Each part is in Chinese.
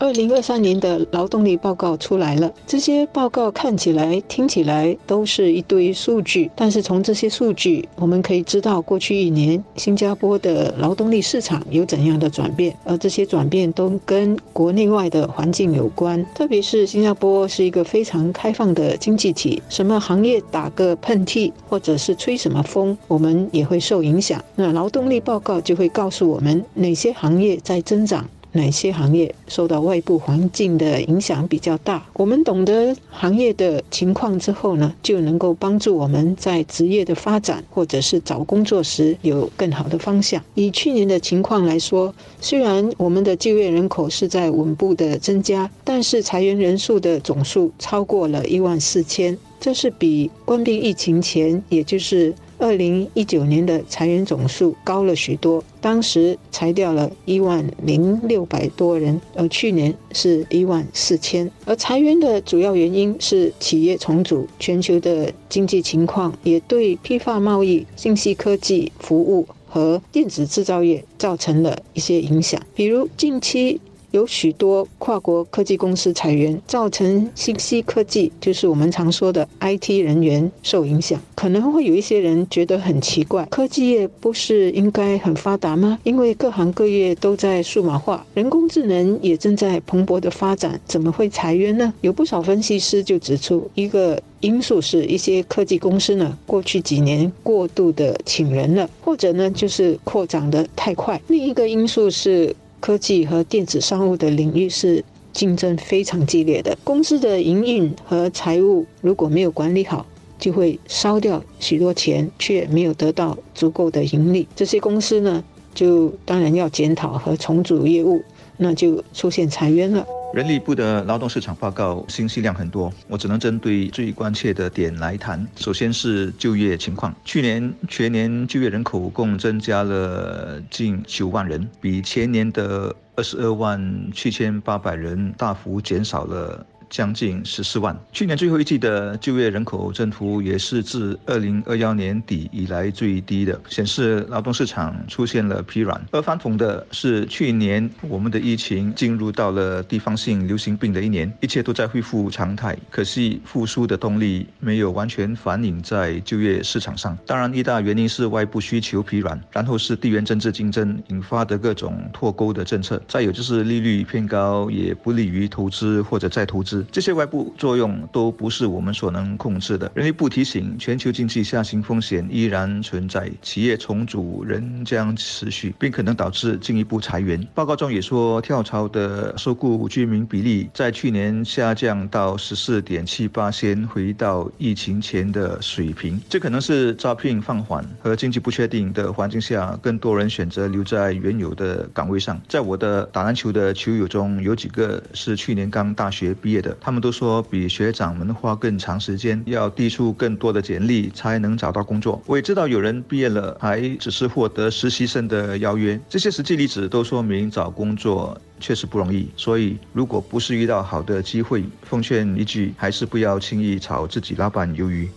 二零二三年的劳动力报告出来了，这些报告看起来、听起来都是一堆数据，但是从这些数据，我们可以知道过去一年新加坡的劳动力市场有怎样的转变，而这些转变都跟国内外的环境有关。特别是新加坡是一个非常开放的经济体，什么行业打个喷嚏或者是吹什么风，我们也会受影响。那劳动力报告就会告诉我们哪些行业在增长。哪些行业受到外部环境的影响比较大？我们懂得行业的情况之后呢，就能够帮助我们在职业的发展或者是找工作时有更好的方向。以去年的情况来说，虽然我们的就业人口是在稳步的增加，但是裁员人数的总数超过了一万四千，这是比关闭疫情前，也就是。二零一九年的裁员总数高了许多，当时裁掉了一万零六百多人，而去年是一万四千。而裁员的主要原因是企业重组，全球的经济情况也对批发贸易、信息科技服务和电子制造业造成了一些影响，比如近期。有许多跨国科技公司裁员，造成信息科技，就是我们常说的 IT 人员受影响。可能会有一些人觉得很奇怪，科技业不是应该很发达吗？因为各行各业都在数码化，人工智能也正在蓬勃的发展，怎么会裁员呢？有不少分析师就指出，一个因素是一些科技公司呢，过去几年过度的请人了，或者呢就是扩张的太快。另一个因素是。科技和电子商务的领域是竞争非常激烈的，公司的营运和财务如果没有管理好，就会烧掉许多钱，却没有得到足够的盈利。这些公司呢，就当然要检讨和重组业务，那就出现裁员了。人力部的劳动市场报告信息量很多，我只能针对最关切的点来谈。首先是就业情况，去年全年就业人口共增加了近九万人，比前年的二十二万七千八百人大幅减少了。将近十四万。去年最后一季的就业人口增幅也是自二零二幺年底以来最低的，显示劳动市场出现了疲软。而反讽的是，去年我们的疫情进入到了地方性流行病的一年，一切都在恢复常态。可惜复苏的动力没有完全反映在就业市场上。当然，一大原因是外部需求疲软，然后是地缘政治竞争引发的各种脱钩的政策，再有就是利率偏高，也不利于投资或者再投资。这些外部作用都不是我们所能控制的。人力部提醒，全球经济下行风险依然存在，企业重组仍将持续，并可能导致进一步裁员。报告中也说，跳槽的受雇居民比例在去年下降到十四点七八先回到疫情前的水平。这可能是招聘放缓和经济不确定的环境下，更多人选择留在原有的岗位上。在我的打篮球的球友中，有几个是去年刚大学毕业的他们都说比学长们花更长时间，要递出更多的简历才能找到工作。我也知道有人毕业了还只是获得实习生的邀约，这些实际例子都说明找工作确实不容易。所以，如果不是遇到好的机会，奉劝一句，还是不要轻易炒自己老板鱿鱼。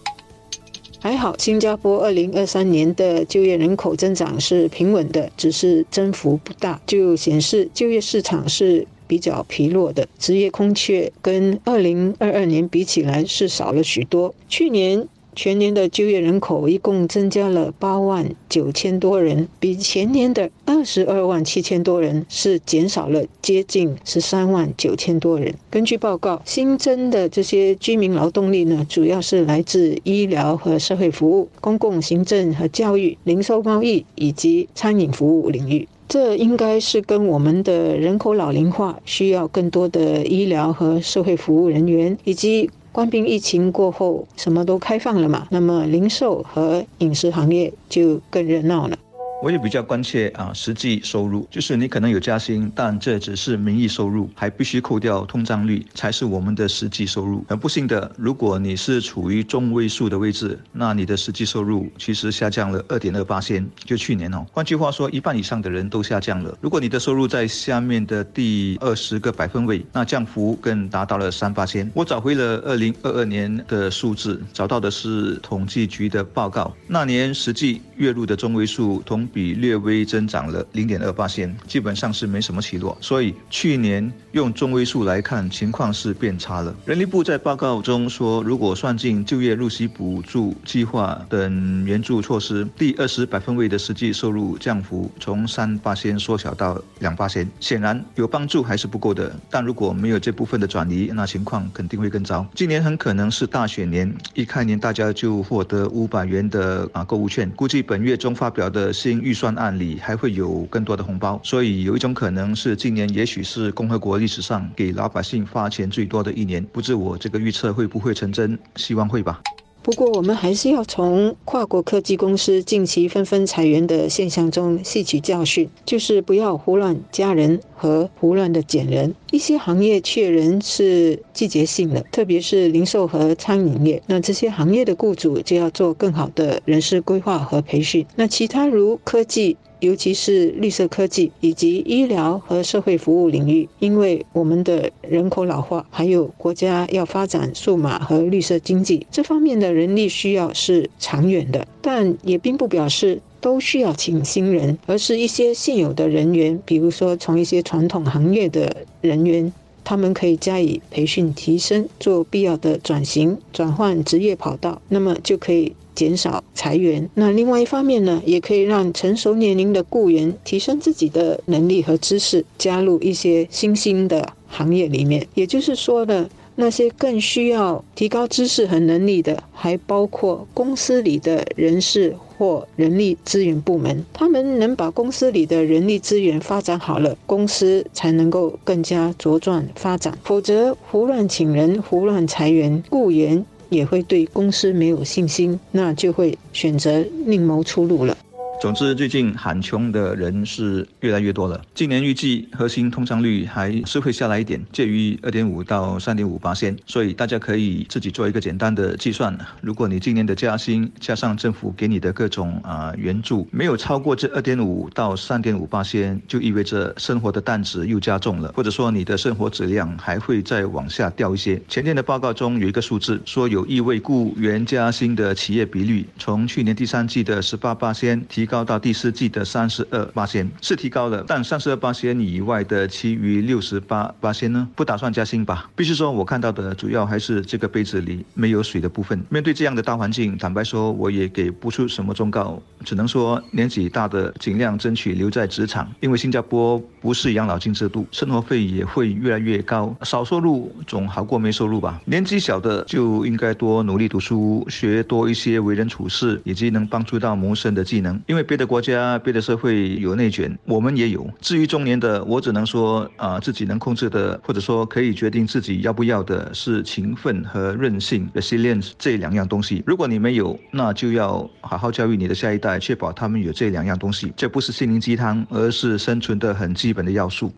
还好，新加坡二零二三年的就业人口增长是平稳的，只是增幅不大，就显示就业市场是。比较疲弱的职业空缺，跟二零二二年比起来是少了许多。去年全年的就业人口一共增加了八万九千多人，比前年的二十二万七千多人是减少了接近十三万九千多人。根据报告，新增的这些居民劳动力呢，主要是来自医疗和社会服务、公共行政和教育、零售贸易以及餐饮服务领域。这应该是跟我们的人口老龄化需要更多的医疗和社会服务人员，以及官兵疫情过后什么都开放了嘛，那么零售和饮食行业就更热闹了。我也比较关切啊，实际收入就是你可能有加薪，但这只是名义收入，还必须扣掉通胀率才是我们的实际收入。很不幸的，如果你是处于中位数的位置，那你的实际收入其实下降了二点二八仙，就去年哦。换句话说，一半以上的人都下降了。如果你的收入在下面的第二十个百分位，那降幅更达到了三八仙。我找回了二零二二年的数字，找到的是统计局的报告，那年实际月入的中位数同。比略微增长了零点二八线，基本上是没什么起落。所以去年用中位数来看，情况是变差了。人力部在报告中说，如果算进就业入息补助计划等援助措施，第二十百分位的实际收入降幅从三八线缩小到两八线，显然有帮助还是不够的。但如果没有这部分的转移，那情况肯定会更糟。今年很可能是大选年，一开年大家就获得五百元的啊购物券，估计本月中发表的新。预算案里还会有更多的红包，所以有一种可能是今年也许是共和国历史上给老百姓发钱最多的一年。不知我这个预测会不会成真？希望会吧。不过，我们还是要从跨国科技公司近期纷纷裁员的现象中吸取教训，就是不要胡乱加人和胡乱的减人。一些行业缺人是季节性的，特别是零售和餐饮业，那这些行业的雇主就要做更好的人事规划和培训。那其他如科技。尤其是绿色科技以及医疗和社会服务领域，因为我们的人口老化，还有国家要发展数码和绿色经济，这方面的人力需要是长远的，但也并不表示都需要请新人，而是一些现有的人员，比如说从一些传统行业的人员，他们可以加以培训提升，做必要的转型转换职业跑道，那么就可以。减少裁员，那另外一方面呢，也可以让成熟年龄的雇员提升自己的能力和知识，加入一些新兴的行业里面。也就是说呢，那些更需要提高知识和能力的，还包括公司里的人事或人力资源部门。他们能把公司里的人力资源发展好了，公司才能够更加茁壮发展。否则，胡乱请人、胡乱裁员，雇员。也会对公司没有信心，那就会选择另谋出路了。总之，最近喊穷的人是越来越多了。今年预计核心通胀率还是会下来一点，介于二点五到三点五八仙。所以大家可以自己做一个简单的计算。如果你今年的加薪加上政府给你的各种啊援助没有超过这二点五到三点五八仙，就意味着生活的担子又加重了，或者说你的生活质量还会再往下掉一些。前天的报告中有一个数字说，有意为雇员加薪的企业比率从去年第三季的十八八仙提。高到第四季的三十二八仙是提高了，但三十二八仙以外的其余六十八八仙呢，不打算加薪吧？必须说，我看到的主要还是这个杯子里没有水的部分。面对这样的大环境，坦白说，我也给不出什么忠告，只能说年纪大的尽量争取留在职场，因为新加坡不是养老金制度，生活费也会越来越高，少收入总好过没收入吧。年纪小的就应该多努力读书，学多一些为人处事以及能帮助到谋生的技能，因为。别的国家、别的社会有内卷，我们也有。至于中年的，我只能说啊，自己能控制的，或者说可以决定自己要不要的，是勤奋和韧性 （resilience） 这两样东西。如果你没有，那就要好好教育你的下一代，来确保他们有这两样东西。这不是心灵鸡汤，而是生存的很基本的要素。